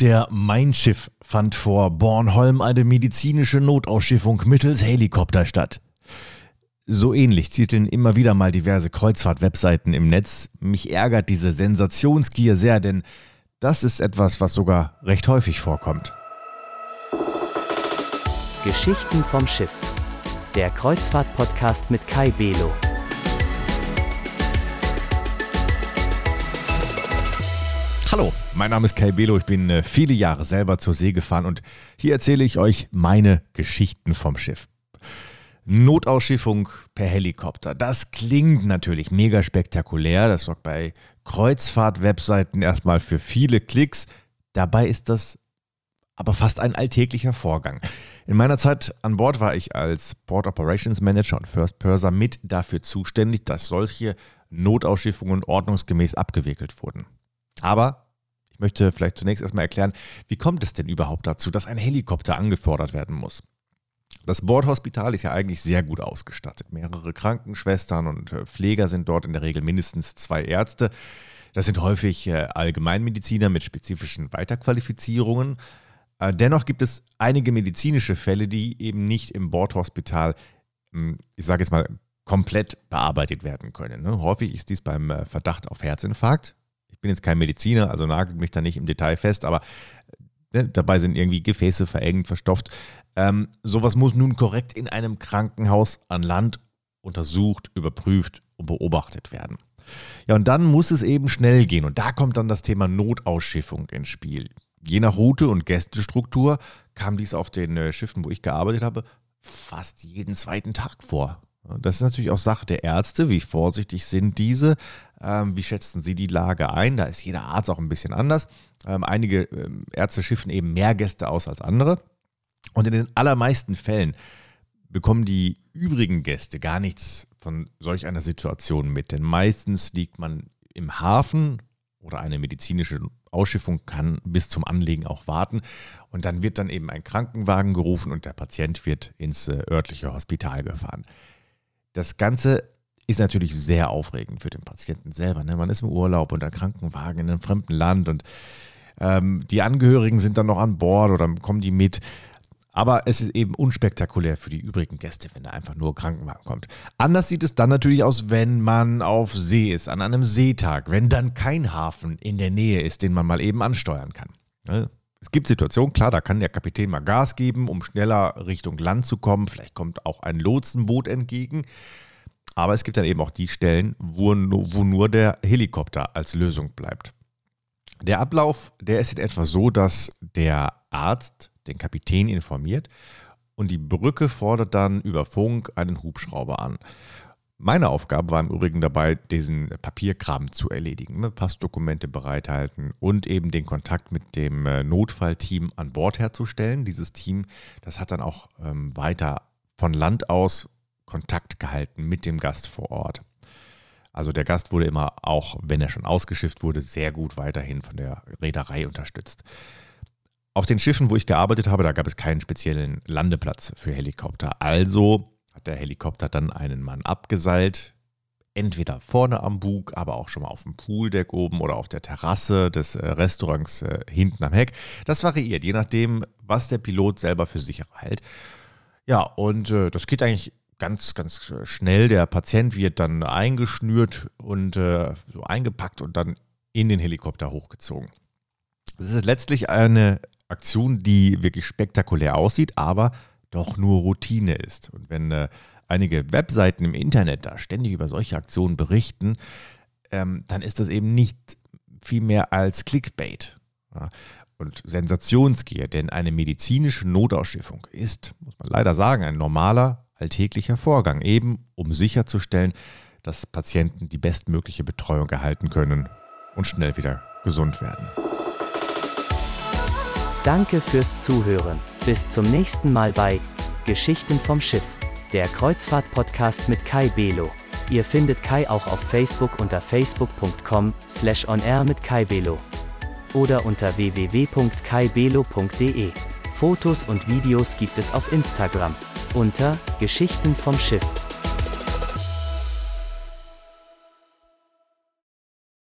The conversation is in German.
der Mein Schiff fand vor Bornholm eine medizinische Notausschiffung mittels Helikopter statt. So ähnlich titeln immer wieder mal diverse Kreuzfahrt-Webseiten im Netz. Mich ärgert diese Sensationsgier sehr, denn das ist etwas, was sogar recht häufig vorkommt. Geschichten vom Schiff. Der Kreuzfahrt-Podcast mit Kai Belo. Hallo, mein Name ist Kai Belo. Ich bin äh, viele Jahre selber zur See gefahren und hier erzähle ich euch meine Geschichten vom Schiff. Notausschiffung per Helikopter. Das klingt natürlich mega spektakulär. Das sorgt bei Kreuzfahrt-Webseiten erstmal für viele Klicks. Dabei ist das aber fast ein alltäglicher Vorgang. In meiner Zeit an Bord war ich als Port Operations Manager und First Purser mit dafür zuständig, dass solche Notausschiffungen ordnungsgemäß abgewickelt wurden. Aber ich möchte vielleicht zunächst erstmal erklären, wie kommt es denn überhaupt dazu, dass ein Helikopter angefordert werden muss? Das Bordhospital ist ja eigentlich sehr gut ausgestattet. Mehrere Krankenschwestern und äh, Pfleger sind dort in der Regel mindestens zwei Ärzte. Das sind häufig äh, Allgemeinmediziner mit spezifischen Weiterqualifizierungen. Äh, dennoch gibt es einige medizinische Fälle, die eben nicht im Bordhospital, hm, ich sage jetzt mal, komplett bearbeitet werden können. Ne? Häufig ist dies beim Verdacht auf Herzinfarkt bin jetzt kein Mediziner, also nagelt mich da nicht im Detail fest, aber ne, dabei sind irgendwie Gefäße verengt, verstopft. Ähm, sowas muss nun korrekt in einem Krankenhaus an Land untersucht, überprüft und beobachtet werden. Ja, und dann muss es eben schnell gehen. Und da kommt dann das Thema Notausschiffung ins Spiel. Je nach Route und Gästestruktur kam dies auf den äh, Schiffen, wo ich gearbeitet habe, fast jeden zweiten Tag vor. Das ist natürlich auch Sache der Ärzte. Wie vorsichtig sind diese? Ähm, wie schätzen sie die Lage ein? Da ist jeder Arzt auch ein bisschen anders. Ähm, einige ähm, Ärzte schiffen eben mehr Gäste aus als andere. Und in den allermeisten Fällen bekommen die übrigen Gäste gar nichts von solch einer Situation mit. Denn meistens liegt man im Hafen oder eine medizinische Ausschiffung kann bis zum Anlegen auch warten. Und dann wird dann eben ein Krankenwagen gerufen und der Patient wird ins äh, örtliche Hospital gefahren. Das Ganze ist natürlich sehr aufregend für den Patienten selber. Ne? Man ist im Urlaub unter Krankenwagen in einem fremden Land und ähm, die Angehörigen sind dann noch an Bord oder kommen die mit. Aber es ist eben unspektakulär für die übrigen Gäste, wenn da einfach nur Krankenwagen kommt. Anders sieht es dann natürlich aus, wenn man auf See ist, an einem Seetag, wenn dann kein Hafen in der Nähe ist, den man mal eben ansteuern kann. Ne? Es gibt Situationen, klar, da kann der Kapitän mal Gas geben, um schneller Richtung Land zu kommen. Vielleicht kommt auch ein Lotsenboot entgegen. Aber es gibt dann eben auch die Stellen, wo, wo nur der Helikopter als Lösung bleibt. Der Ablauf, der ist in etwa so, dass der Arzt den Kapitän informiert und die Brücke fordert dann über Funk einen Hubschrauber an. Meine Aufgabe war im Übrigen dabei, diesen Papierkram zu erledigen, ne? Passdokumente bereithalten und eben den Kontakt mit dem äh, Notfallteam an Bord herzustellen. Dieses Team, das hat dann auch ähm, weiter von Land aus Kontakt gehalten mit dem Gast vor Ort. Also der Gast wurde immer, auch wenn er schon ausgeschifft wurde, sehr gut weiterhin von der Reederei unterstützt. Auf den Schiffen, wo ich gearbeitet habe, da gab es keinen speziellen Landeplatz für Helikopter. Also hat der Helikopter dann einen Mann abgeseilt, entweder vorne am Bug, aber auch schon mal auf dem Pooldeck oben oder auf der Terrasse des äh, Restaurants äh, hinten am Heck. Das variiert, je nachdem, was der Pilot selber für sicher hält. Ja, und äh, das geht eigentlich ganz, ganz schnell. Der Patient wird dann eingeschnürt und äh, so eingepackt und dann in den Helikopter hochgezogen. Das ist letztlich eine Aktion, die wirklich spektakulär aussieht, aber doch nur Routine ist. Und wenn äh, einige Webseiten im Internet da ständig über solche Aktionen berichten, ähm, dann ist das eben nicht viel mehr als Clickbait. Ja, und Sensationsgier, denn eine medizinische Notausschiffung ist, muss man leider sagen, ein normaler, alltäglicher Vorgang, eben um sicherzustellen, dass Patienten die bestmögliche Betreuung erhalten können und schnell wieder gesund werden. Danke fürs Zuhören. Bis zum nächsten Mal bei Geschichten vom Schiff, der Kreuzfahrt-Podcast mit Kai Belo. Ihr findet Kai auch auf Facebook unter facebook.com slash onair mit Kai Belo oder unter www.kaibelo.de. Fotos und Videos gibt es auf Instagram unter Geschichten vom Schiff.